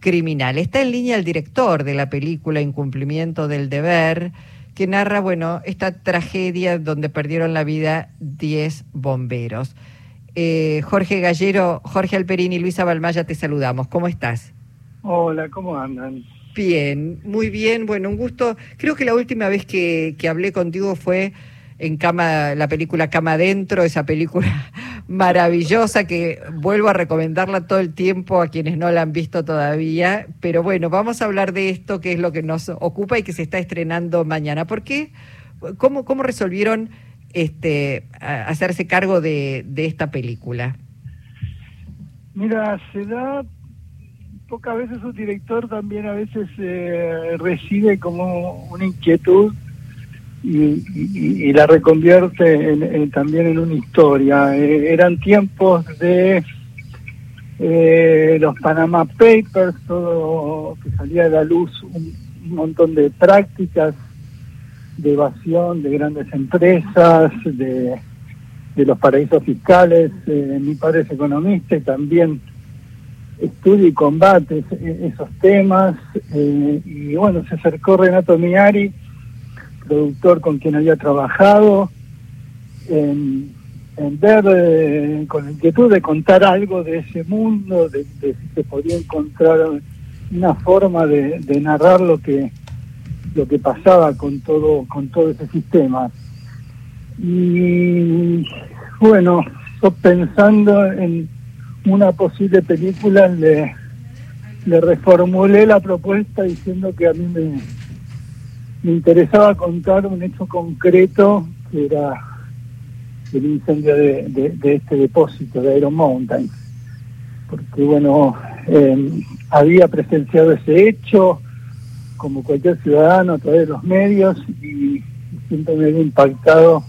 criminal. Está en línea el director de la película Incumplimiento del Deber, que narra, bueno, esta tragedia donde perdieron la vida 10 bomberos. Eh, Jorge Gallero, Jorge Alperini y Luisa Balmaya, te saludamos. ¿Cómo estás? Hola, ¿cómo andan? Bien, muy bien. Bueno, un gusto. Creo que la última vez que, que hablé contigo fue en cama, la película Cama Adentro, esa película maravillosa que vuelvo a recomendarla todo el tiempo a quienes no la han visto todavía. Pero bueno, vamos a hablar de esto, que es lo que nos ocupa y que se está estrenando mañana. ¿Por qué? ¿Cómo, cómo resolvieron este, hacerse cargo de, de esta película? Mira, se da pocas veces un director también a veces eh, recibe como una inquietud y, la reconvierte en, también en una historia. Eh, eran tiempos de eh, los Panama Papers, todo que salía de la luz un, montón de prácticas de evasión de grandes empresas, de, de los paraísos fiscales. Eh, mi padre es economista y también estudia y combate esos temas. y bueno, se acercó Renato Miari productor con quien había trabajado, en, ver eh, con la inquietud de contar algo de ese mundo, de, si se podía encontrar una forma de, narrar lo que lo que pasaba con todo con todo ese sistema. Y bueno yo pensando en una posible película le le reformulé la propuesta diciendo que a mí me me interesaba contar un hecho concreto que era el incendio de, este depósito de Iron Mountain. Porque, bueno, em, había presenciado ese hecho como cualquier ciudadano a través de los medios y siempre me había impactado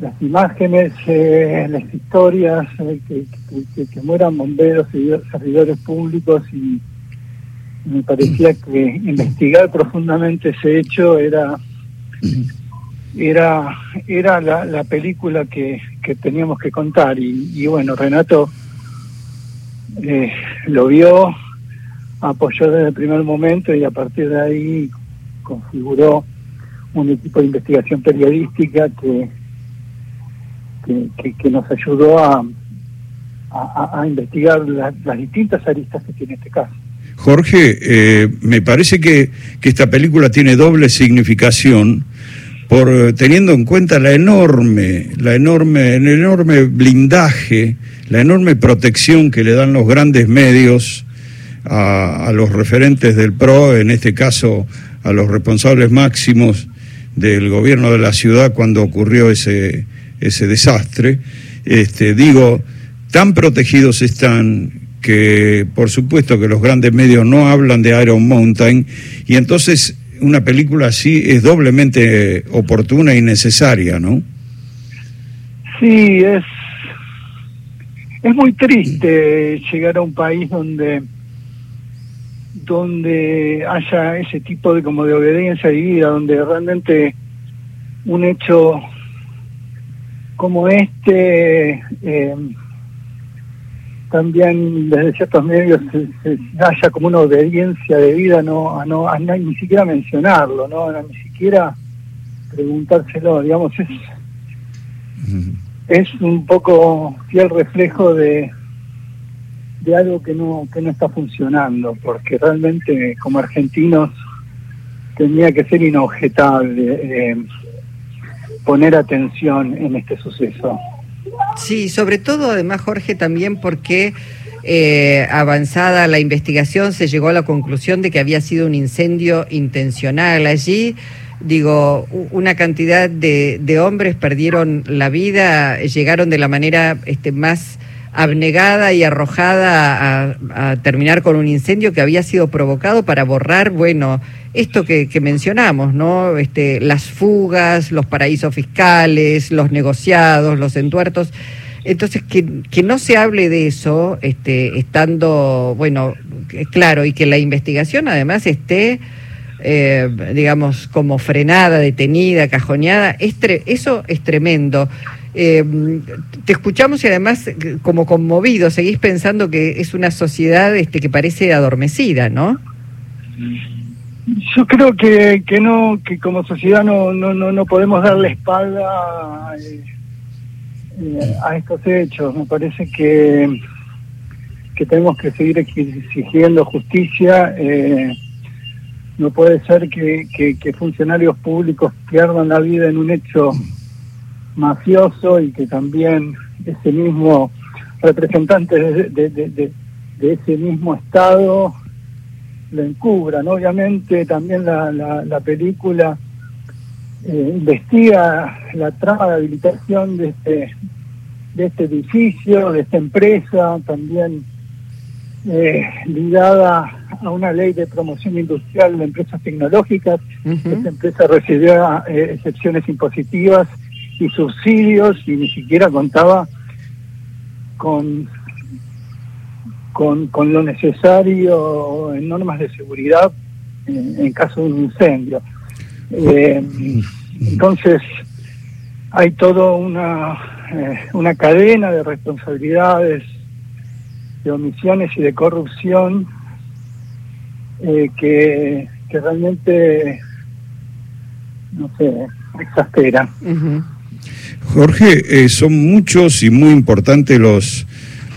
las imágenes, eh, las historias, eh, que, que, mueran bomberos y servidores públicos y me parecía que investigar profundamente ese hecho era era era la, película que, teníamos que contar. Y, bueno Renato eh, lo vio apoyó desde el primer momento y a partir de ahí configuró un equipo de investigación periodística que que, nos ayudó a, a, investigar las distintas aristas que tiene este caso Jorge, eh, me parece que, esta película tiene doble significación por eh, teniendo en cuenta la enorme, la enorme, el enorme blindaje, la enorme protección que le dan los grandes medios a, los referentes del PRO, en este caso a los responsables máximos del gobierno de la ciudad cuando ocurrió ese, ese desastre. Este, digo, tan protegidos están que por supuesto que los grandes medios no hablan de Iron Mountain y entonces una película así es doblemente oportuna y necesaria, ¿no? Sí, es es muy triste llegar a un país donde donde haya ese tipo de como de obediencia vida donde realmente un hecho como este eh, también desde ciertos medios se, haya como una obediencia de vida no a no a, ni siquiera mencionarlo no ni siquiera preguntárselo digamos es es un poco fiel reflejo de de algo que no que no está funcionando porque realmente como argentinos tenía que ser inobjetable eh, poner atención en este suceso Sí, sobre todo además Jorge también porque eh, avanzada la investigación se llegó a la conclusión de que había sido un incendio intencional allí. Digo, una cantidad de, de hombres perdieron la vida, llegaron de la manera este, más abnegada y arrojada a, terminar con un incendio que había sido provocado para borrar, bueno, esto que, mencionamos, ¿no? Este, las fugas, los paraísos fiscales, los negociados, los entuertos. Entonces, que, que no se hable de eso, este, estando, bueno, claro, y que la investigación además esté, eh, digamos, como frenada, detenida, cajoneada, eso es tremendo. Eh, te escuchamos y además como conmovido, seguís pensando que es una sociedad este, que parece adormecida, ¿no? Yo creo que, que no, que como sociedad no, no, no, no podemos darle espalda eh, eh, a estos hechos. Me parece que, que tenemos que seguir exigiendo justicia. Eh, no puede ser que, que, funcionarios públicos pierdan la vida en un hecho mafioso y que también ese mismo representante de, de, de, ese mismo Estado lo encubran. Obviamente también la, la, película eh, investiga la trama de habilitación de este, de este edificio, de esta empresa, también eh, ligada a una ley de promoción industrial de empresas tecnológicas. Esta empresa recibió eh, excepciones impositivas y subsidios y ni siquiera contaba con, con, con lo necesario en normas de seguridad en, caso de un incendio. Eh, entonces, hay toda una, una cadena de responsabilidades de omisiones y de corrupción eh, que, realmente, no sé, exasperan. Jorge, eh, son muchos y muy importantes los,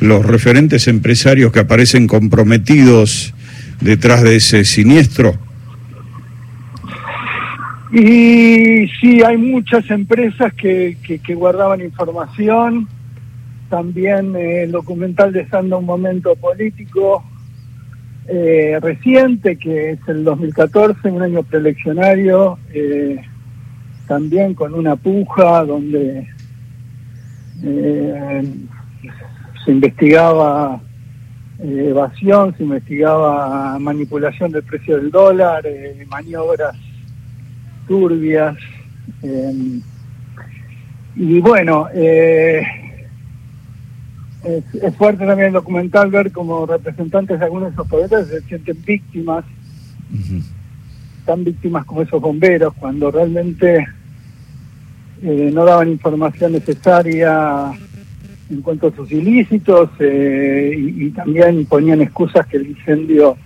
los referentes empresarios que aparecen comprometidos detrás de ese siniestro. Y sí, hay muchas empresas que, que guardaban información, también eh, el documental Desanda un momento político eh, reciente, que es el 2014, un año preeleccionario, eh, también con una puja donde se investigaba evasión, se investigaba manipulación del precio del dólar, maniobras turbias. y bueno, eh, es, fuerte también el documental ver como representantes de algunos de esos poderes se sienten víctimas, tan víctimas como esos bomberos, cuando realmente eh, no daban información necesaria en cuanto a sus ilícitos eh, y, también ponían excusas que el incendio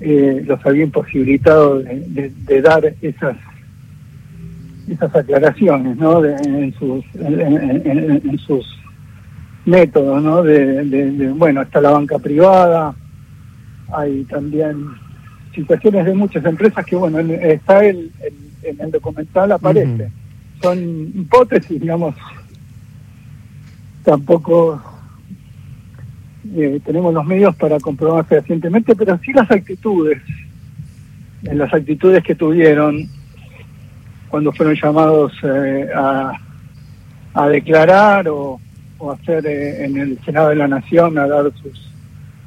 eh, los había imposibilitado de, dar esas esas aclaraciones ¿no? en sus en sus métodos, ¿no? De, bueno, está la banca privada, hay también situaciones de muchas empresas que, bueno, está el, en el documental aparece. Son hipótesis, digamos, tampoco eh, tenemos los medios para comprobar fehacientemente, pero sí las actitudes, las actitudes que tuvieron cuando fueron llamados eh, a, a declarar o, o hacer eh, en el Senado de la Nación a dar sus,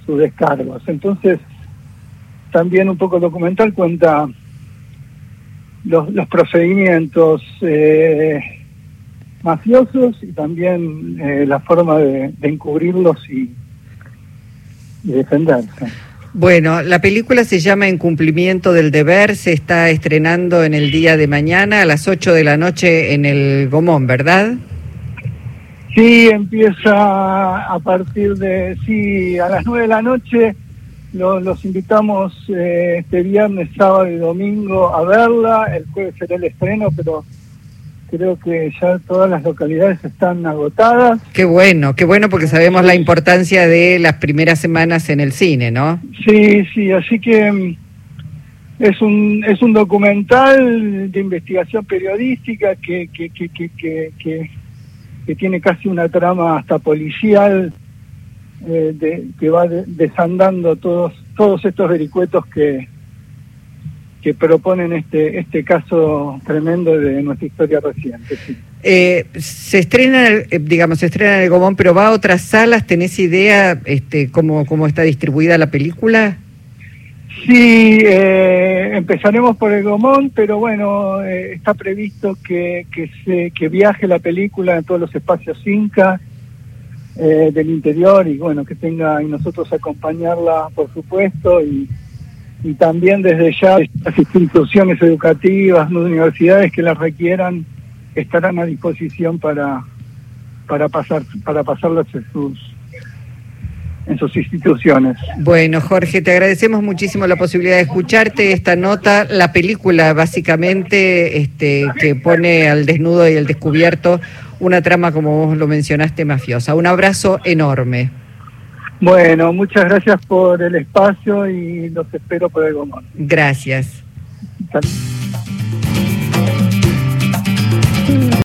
sus descargos. Entonces, también un poco documental cuenta los, los procedimientos eh, mafiosos y también eh, la forma de, encubrirlos y, y defenderse. Bueno, la película se llama En cumplimiento del deber, se está estrenando en el día de mañana a las 8 de la noche en el Gomón, ¿verdad? Sí, empieza a partir de, sí, a las nueve de la noche. Los, invitamos eh, este viernes, sábado y domingo a verla. El jueves será el estreno, pero creo que ya todas las localidades están agotadas. Qué bueno, qué bueno porque sabemos la importancia de las primeras semanas en el cine, ¿no? Sí, sí, así que mm, es un es un documental de investigación periodística que que, que, que, que que tiene casi una trama hasta policial, eh, de, que va desandando todos, todos estos vericuetos que, que proponen este, este caso tremendo de nuestra historia reciente. Eh, se estrena, eh, digamos, se estrena en el Gomón, pero va a otras salas, ¿tenés idea este, cómo, cómo está distribuida la película? Sí, eh, empezaremos por el Gomón, pero bueno, eh, está previsto que, que, se, que viaje la película en todos los espacios Inca eh, del interior y bueno, que tenga y nosotros acompañarla, por supuesto, y, y también desde ya las instituciones educativas, las universidades que la requieran, estarán a disposición para para pasar para pasarlas en sus en sus instituciones. Bueno, Jorge, te agradecemos muchísimo la posibilidad de escucharte esta nota, la película básicamente este, que pone al desnudo y al descubierto una trama, como vos lo mencionaste, mafiosa. Un abrazo enorme. Bueno, muchas gracias por el espacio y los espero por el más. Gracias.